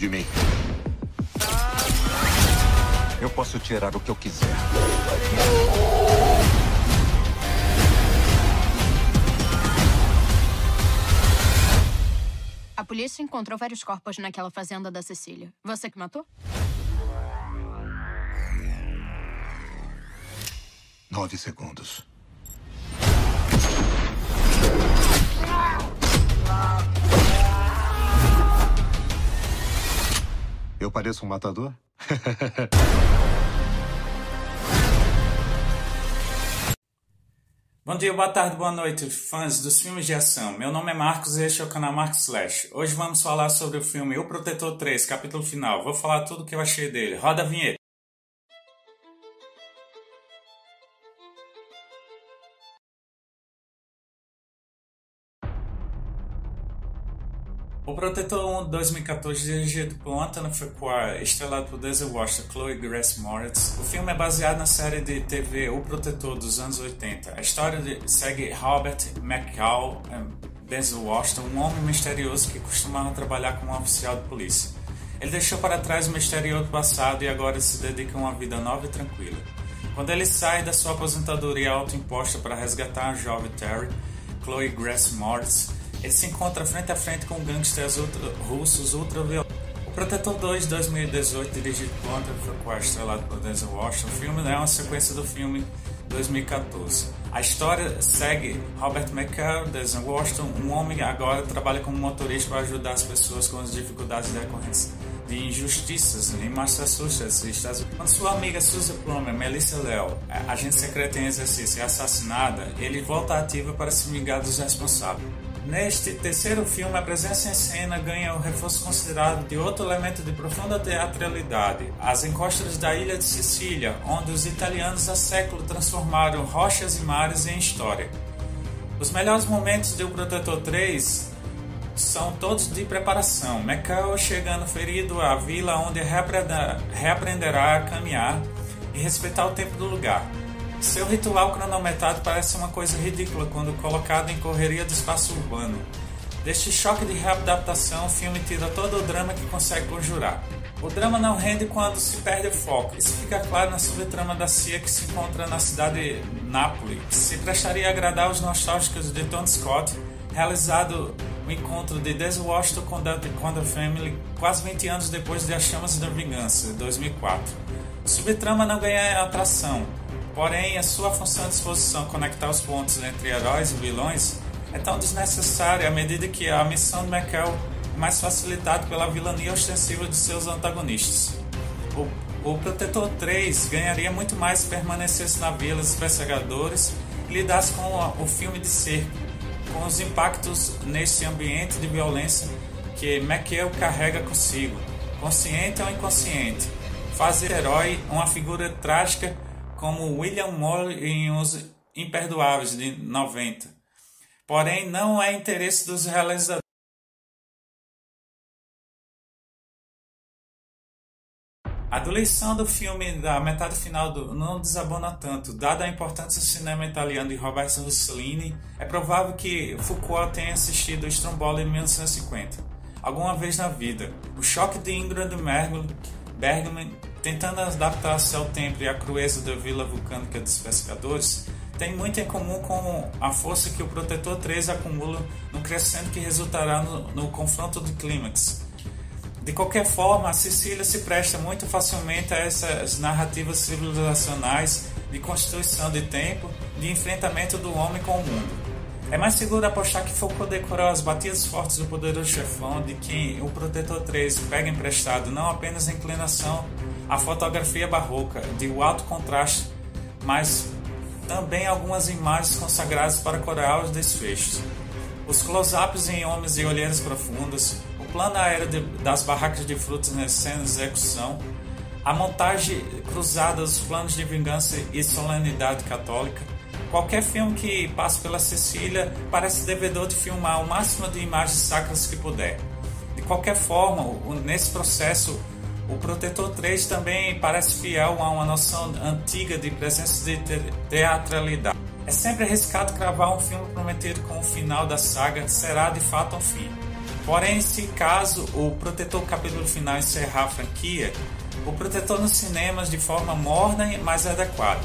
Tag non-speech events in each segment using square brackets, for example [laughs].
de mim. Eu posso tirar o que eu quiser. A polícia encontrou vários corpos naquela fazenda da Cecília. Você que matou? Nove segundos. Eu pareço um matador? [laughs] Bom dia, boa tarde, boa noite, fãs dos filmes de ação. Meu nome é Marcos e este é o canal Marcos Slash. Hoje vamos falar sobre o filme O Protetor 3, capítulo final. Vou falar tudo o que eu achei dele. Roda a vinheta. O Protetor 1 de 2014, dirigido por Anthony Fuqua, estrelado por Denzel Washington e Chloe Grace Moretz. O filme é baseado na série de TV O Protetor dos anos 80. A história de, segue Robert McCall, Denzel Washington, um homem misterioso que costumava trabalhar como um oficial de polícia. Ele deixou para trás o misterioso passado e agora se dedica a uma vida nova e tranquila. Quando ele sai da sua aposentadoria autoimposta para resgatar a jovem Terry, Chloe Grace Moretz, ele se encontra frente a frente com gangsters russos ultraviolentos. O Protetor 2 de 2018, dirigido por Anthony Fuqua, estrelado por Denzel Washington, o filme é uma sequência do filme 2014. A história segue Robert McCall, Denzel Washington, um homem agora trabalha como motorista para ajudar as pessoas com as dificuldades decorrentes de injustiças em Massachusetts, Estados Unidos. Quando sua amiga Susan Plummer, Melissa Leo, agente secreta em exercício, é assassinada, ele volta ativa para se vingar dos responsáveis. Neste terceiro filme, a presença em cena ganha o reforço considerado de outro elemento de profunda teatralidade, as encostas da ilha de Sicília, onde os italianos há séculos transformaram rochas e mares em história. Os melhores momentos de O Protetor 3 são todos de preparação. Macau chegando ferido à vila onde reaprenderá a caminhar e respeitar o tempo do lugar. Seu ritual cronometrado parece uma coisa ridícula quando colocado em correria do espaço urbano. Deste choque de readaptação, o filme tira todo o drama que consegue conjurar. O drama não rende quando se perde o foco. Isso fica claro na subtrama da CIA que se encontra na cidade de Nápoles, que se prestaria a agradar os nostálgicos de Tony Scott, realizado o encontro de Washington com The, The Family quase 20 anos depois de As Chamas da Vingança, 2004. O subtrama não ganha atração, Porém, a sua função de exposição conectar os pontos entre heróis e vilões é tão desnecessária à medida que a missão de McCall é mais facilitada pela vilania ostensiva de seus antagonistas. O, o Protetor 3 ganharia muito mais se permanecesse na vila dos perseguidores e lidasse com o, o filme de cerco, com os impactos nesse ambiente de violência que McCall carrega consigo, consciente ou inconsciente. Fazer herói uma figura trágica como William Moore em Os Imperdoáveis de 90. Porém, não é interesse dos realizadores. A diluição do filme da metade final do, não desabona tanto. Dada a importância do cinema italiano de Roberto Rossellini, é provável que Foucault tenha assistido Stromboli em 1950, alguma vez na vida. O choque de Ingrid Bergman tentando adaptar-se ao tempo e à crueza da vila vulcânica dos pescadores, tem muito em comum com a força que o Protetor 3 acumula no crescendo que resultará no, no confronto de clímax. De qualquer forma, a Sicília se presta muito facilmente a essas narrativas civilizacionais de constituição de tempo, de enfrentamento do homem com o mundo. É mais seguro apostar que Foucault decorou as batidas fortes do poderoso chefão, de quem o Protetor 3 pega emprestado não apenas a inclinação à fotografia barroca, de alto contraste, mas também algumas imagens consagradas para coroar os desfechos. Os close-ups em homens e olheiras profundas, o plano aéreo de, das barracas de frutas nas de execução, a montagem cruzada dos planos de vingança e solenidade católica, Qualquer filme que passe pela Cecília parece devedor de filmar o máximo de imagens sacras que puder. De qualquer forma, nesse processo, o Protetor 3 também parece fiel a uma noção antiga de presença de teatralidade. É sempre arriscado cravar um filme prometido com o final da saga será de fato um fim. Porém, se caso o Protetor capítulo final encerrar a franquia, o Protetor nos cinemas de forma morna e mais adequada.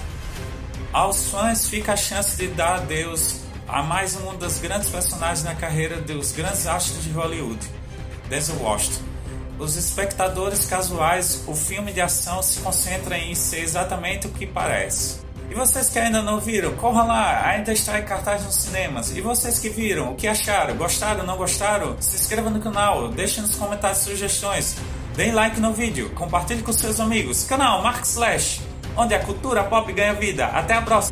Aos fãs fica a chance de dar adeus a mais um dos grandes personagens na carreira dos grandes astros de Hollywood, Denzel Washington. Os espectadores casuais, o filme de ação se concentra em ser exatamente o que parece. E vocês que ainda não viram, corram lá, ainda está em cartaz nos cinemas. E vocês que viram, o que acharam? Gostaram, não gostaram? Se inscreva no canal, deixe nos comentários sugestões, deem like no vídeo, compartilhe com seus amigos. Canal Mark Slash, onde a cultura pop ganha vida. Até a próxima!